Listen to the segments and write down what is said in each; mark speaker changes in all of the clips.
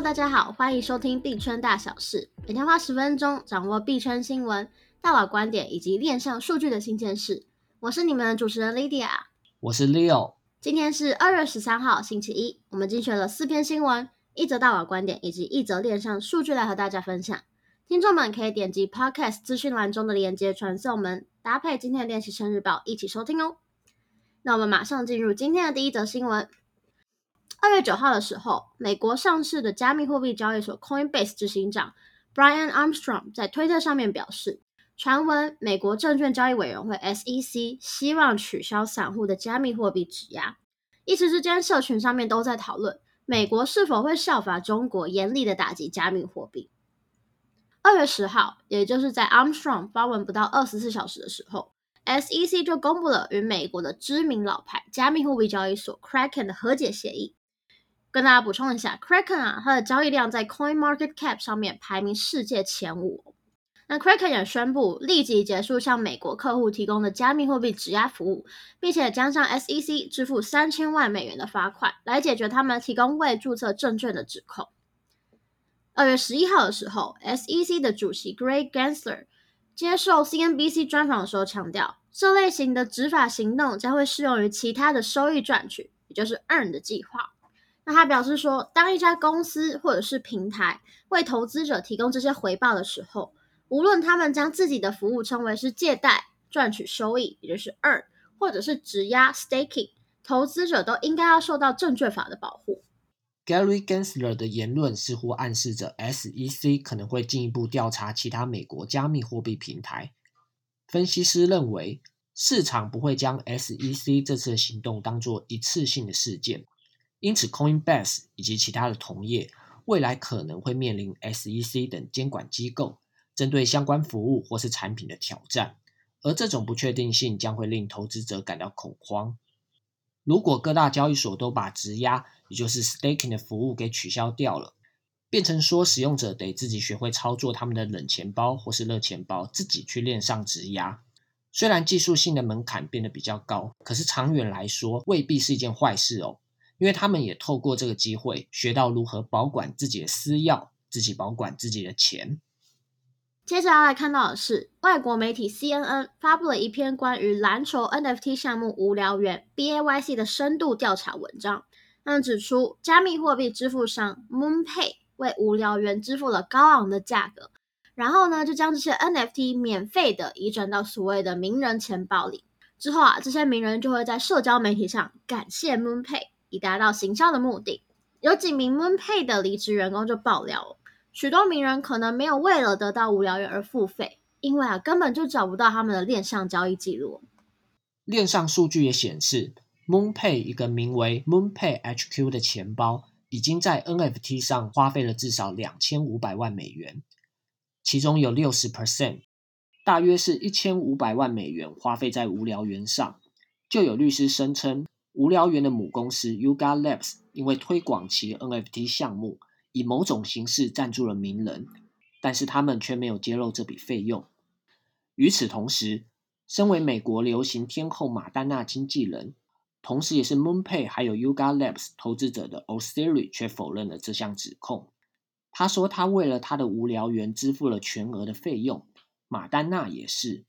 Speaker 1: Hello，大家好，欢迎收听币圈大小事，每天花十分钟掌握币圈新闻、大佬观点以及链上数据的新鲜事。我是你们的主持人 Lydia，
Speaker 2: 我是 Leo。
Speaker 1: 今天是二月十三号，星期一，我们精选了四篇新闻、一则大佬观点以及一则链上数据来和大家分享。听众们可以点击 Podcast 资讯栏中的链接传送门，搭配今天的练习生日报一起收听哦。那我们马上进入今天的第一则新闻。二月九号的时候，美国上市的加密货币交易所 Coinbase 执行长 Brian Armstrong 在推特上面表示，传闻美国证券交易委员会 SEC 希望取消散户的加密货币质押。一时之间，社群上面都在讨论美国是否会效法中国，严厉的打击加密货币。二月十号，也就是在 Armstrong 发文不到二十四小时的时候，SEC 就公布了与美国的知名老牌加密货币交易所 Kraken 的和解协议。跟大家补充一下，Kraken 啊，它的交易量在 Coin Market Cap 上面排名世界前五。那 Kraken 也宣布立即结束向美国客户提供的加密货币质押服务，并且将向 SEC 支付三千万美元的罚款，来解决他们提供未注册证券的指控。二月十一号的时候，SEC 的主席 Greg Gensler 接受 CNBC 专访的时候强调，这类型的执法行动将会适用于其他的收益赚取，也就是 Earn 的计划。他表示说，当一家公司或者是平台为投资者提供这些回报的时候，无论他们将自己的服务称为是借贷赚取收益，也就是 earn，或者是质押 staking，投资者都应该要受到证券法的保护。
Speaker 2: Gary Gensler 的言论似乎暗示着 SEC 可能会进一步调查其他美国加密货币平台。分析师认为，市场不会将 SEC 这次的行动当作一次性的事件。因此，Coinbase 以及其他的同业未来可能会面临 SEC 等监管机构针对相关服务或是产品的挑战，而这种不确定性将会令投资者感到恐慌。如果各大交易所都把质押，也就是 staking 的服务给取消掉了，变成说使用者得自己学会操作他们的冷钱包或是热钱包，自己去链上质押。虽然技术性的门槛变得比较高，可是长远来说未必是一件坏事哦。因为他们也透过这个机会学到如何保管自己的私钥，自己保管自己的钱。
Speaker 1: 接着要来看到的是，外国媒体 CNN 发布了一篇关于篮球 NFT 项目无聊猿 BAYC 的深度调查文章。他们指出，加密货币支付商 MoonPay 为无聊猿支付了高昂的价格，然后呢，就将这些 NFT 免费的移转到所谓的名人钱包里。之后啊，这些名人就会在社交媒体上感谢 MoonPay。以达到行销的目的，有几名 MoonPay 的离职员工就爆料，许多名人可能没有为了得到无聊猿而付费，因为啊根本就找不到他们的链上交易记录。
Speaker 2: 链上数据也显示，MoonPay 一个名为 MoonPay HQ 的钱包，已经在 NFT 上花费了至少两千五百万美元，其中有六十 percent，大约是一千五百万美元花费在无聊猿上。就有律师声称。无聊猿的母公司 Yuga Labs 因为推广其 NFT 项目，以某种形式赞助了名人，但是他们却没有揭露这笔费用。与此同时，身为美国流行天后马丹娜经纪人，同时也是 MoonPay 还有 Yuga Labs 投资者的 Orsiri 却否认了这项指控。他说他为了他的无聊猿支付了全额的费用，马丹娜也是。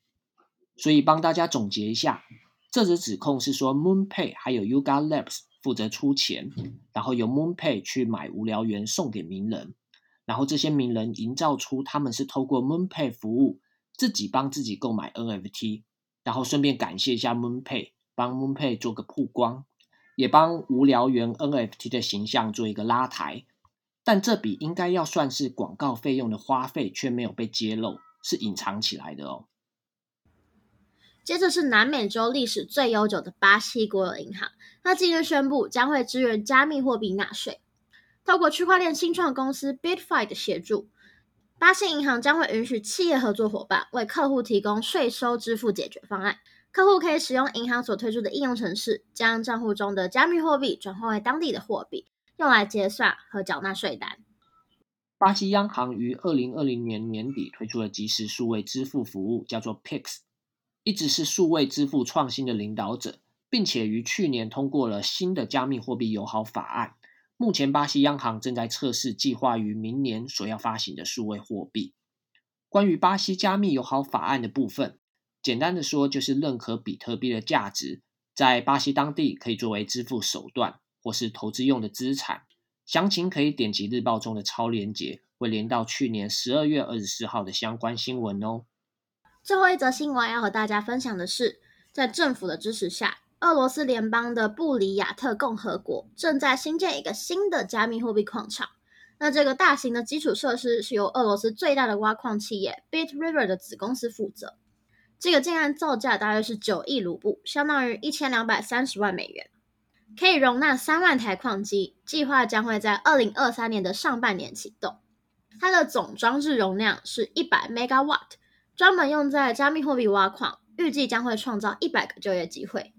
Speaker 2: 所以帮大家总结一下。这则指控是说，MoonPay 还有 Yuga Labs 负责出钱，然后由 MoonPay 去买无聊猿送给名人，然后这些名人营造出他们是透过 MoonPay 服务自己帮自己购买 NFT，然后顺便感谢一下 MoonPay，帮 MoonPay 做个曝光，也帮无聊猿 NFT 的形象做一个拉抬。但这笔应该要算是广告费用的花费却没有被揭露，是隐藏起来的哦。
Speaker 1: 接着是南美洲历史最悠久的巴西国有银行，那近日宣布将会支援加密货币纳税。透过区块链新创公司 Bitfiy 的协助，巴西银行将会允许企业合作伙伴为客户提供税收支付解决方案。客户可以使用银行所推出的应用程式，将账户中的加密货币转换为当地的货币，用来结算和缴纳税单。
Speaker 2: 巴西央行于二零二零年年底推出了即时数位支付服务，叫做 Pix。一直是数位支付创新的领导者，并且于去年通过了新的加密货币友好法案，目前巴西央行正在测试计划于明年所要发行的数位货币。关于巴西加密友好法案的部分，简单的说就是认可比特币的价值在巴西当地可以作为支付手段或是投资用的资产。详情可以点击日报中的超链接，会连到去年十二月二十四号的相关新闻哦。
Speaker 1: 最后一则新闻要和大家分享的是，在政府的支持下，俄罗斯联邦的布里亚特共和国正在新建一个新的加密货币矿场。那这个大型的基础设施是由俄罗斯最大的挖矿企业 Bit River 的子公司负责。这个建案造价大约是九亿卢布，相当于一千两百三十万美元，可以容纳三万台矿机。计划将会在二零二三年的上半年启动。它的总装置容量是一百 Megawatt，专门用在加密货币挖矿，预计将会创造一百个就业机会。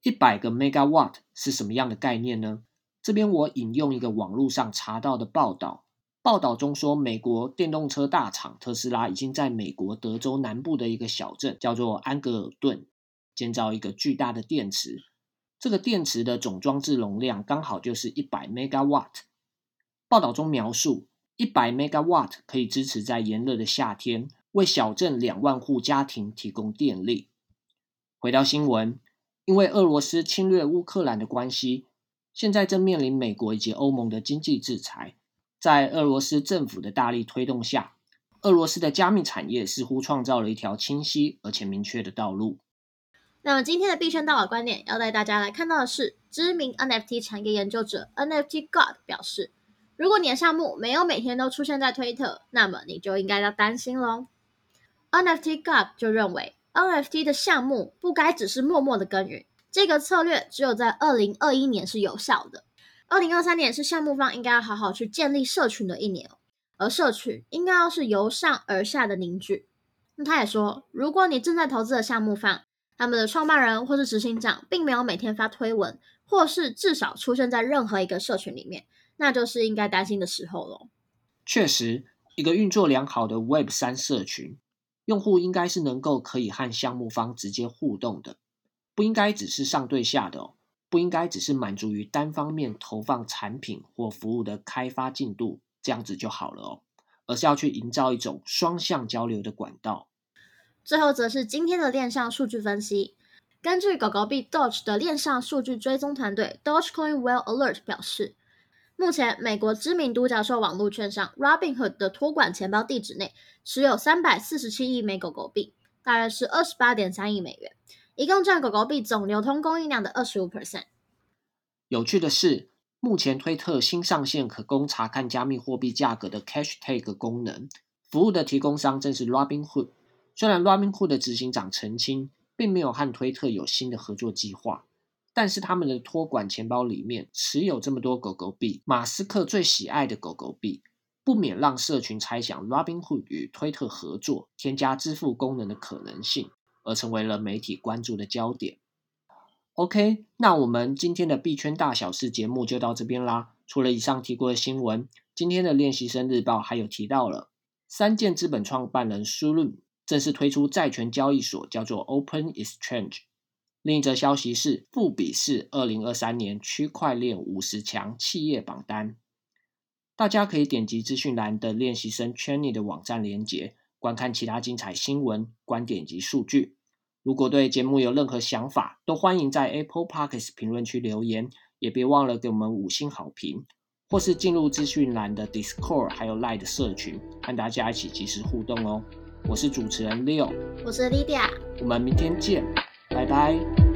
Speaker 2: 一百个 megawatt 是什么样的概念呢？这边我引用一个网络上查到的报道，报道中说，美国电动车大厂特斯拉已经在美国德州南部的一个小镇叫做安格尔顿建造一个巨大的电池，这个电池的总装置容量刚好就是一百 megawatt。报道中描述，一百 megawatt 可以支持在炎热的夏天为小镇两万户家庭提供电力。回到新闻。因为俄罗斯侵略乌克兰的关系，现在正面临美国以及欧盟的经济制裁。在俄罗斯政府的大力推动下，俄罗斯的加密产业似乎创造了一条清晰而且明确的道路。
Speaker 1: 那么今天的币圈大佬观点要带大家来看到的是，知名 NFT 产业研究者 NFT God 表示，如果你的项目没有每天都出现在推特，那么你就应该要担心喽。NFT God 就认为。NFT 的项目不该只是默默的耕耘，这个策略只有在二零二一年是有效的。二零二三年是项目方应该要好好去建立社群的一年，而社群应该要是由上而下的凝聚。那他也说，如果你正在投资的项目方，他们的创办人或是执行长并没有每天发推文，或是至少出现在任何一个社群里面，那就是应该担心的时候喽。
Speaker 2: 确实，一个运作良好的 Web 三社群。用户应该是能够可以和项目方直接互动的，不应该只是上对下的哦，不应该只是满足于单方面投放产品或服务的开发进度，这样子就好了哦，而是要去营造一种双向交流的管道。
Speaker 1: 最后则是今天的链上数据分析，根据狗狗币 Doge 的链上数据追踪团队 Dogecoin Well Alert 表示。目前，美国知名独角兽网络券商 Robinhood 的托管钱包地址内持有三百四十七亿枚狗狗币，大约是二十八点三亿美元，一共占狗狗币总流通供应量的二十五 percent。
Speaker 2: 有趣的是，目前推特新上线可供查看加密货币价格的 Cash Tag 功能，服务的提供商正是 Robinhood。虽然 Robinhood 的执行长澄清，并没有和推特有新的合作计划。但是他们的托管钱包里面持有这么多狗狗币，马斯克最喜爱的狗狗币，不免让社群猜想 Robinhood 与推特合作，添加支付功能的可能性，而成为了媒体关注的焦点。OK，那我们今天的币圈大小事节目就到这边啦。除了以上提过的新闻，今天的练习生日报还有提到了三箭资本创办人 Suru 正式推出债权交易所，叫做 Open Exchange。另一则消息是，富比士二零二三年区块链五十强企业榜单，大家可以点击资讯栏的练习生 Chainee 的网站连接，观看其他精彩新闻、观点及数据。如果对节目有任何想法，都欢迎在 Apple Podcast 评论区留言，也别忘了给我们五星好评，或是进入资讯栏的 Discord 还有 Line 的社群，和大家一起及时互动哦。我是主持人 Leo，
Speaker 1: 我是 Lydia，
Speaker 2: 我们明天见。拜拜。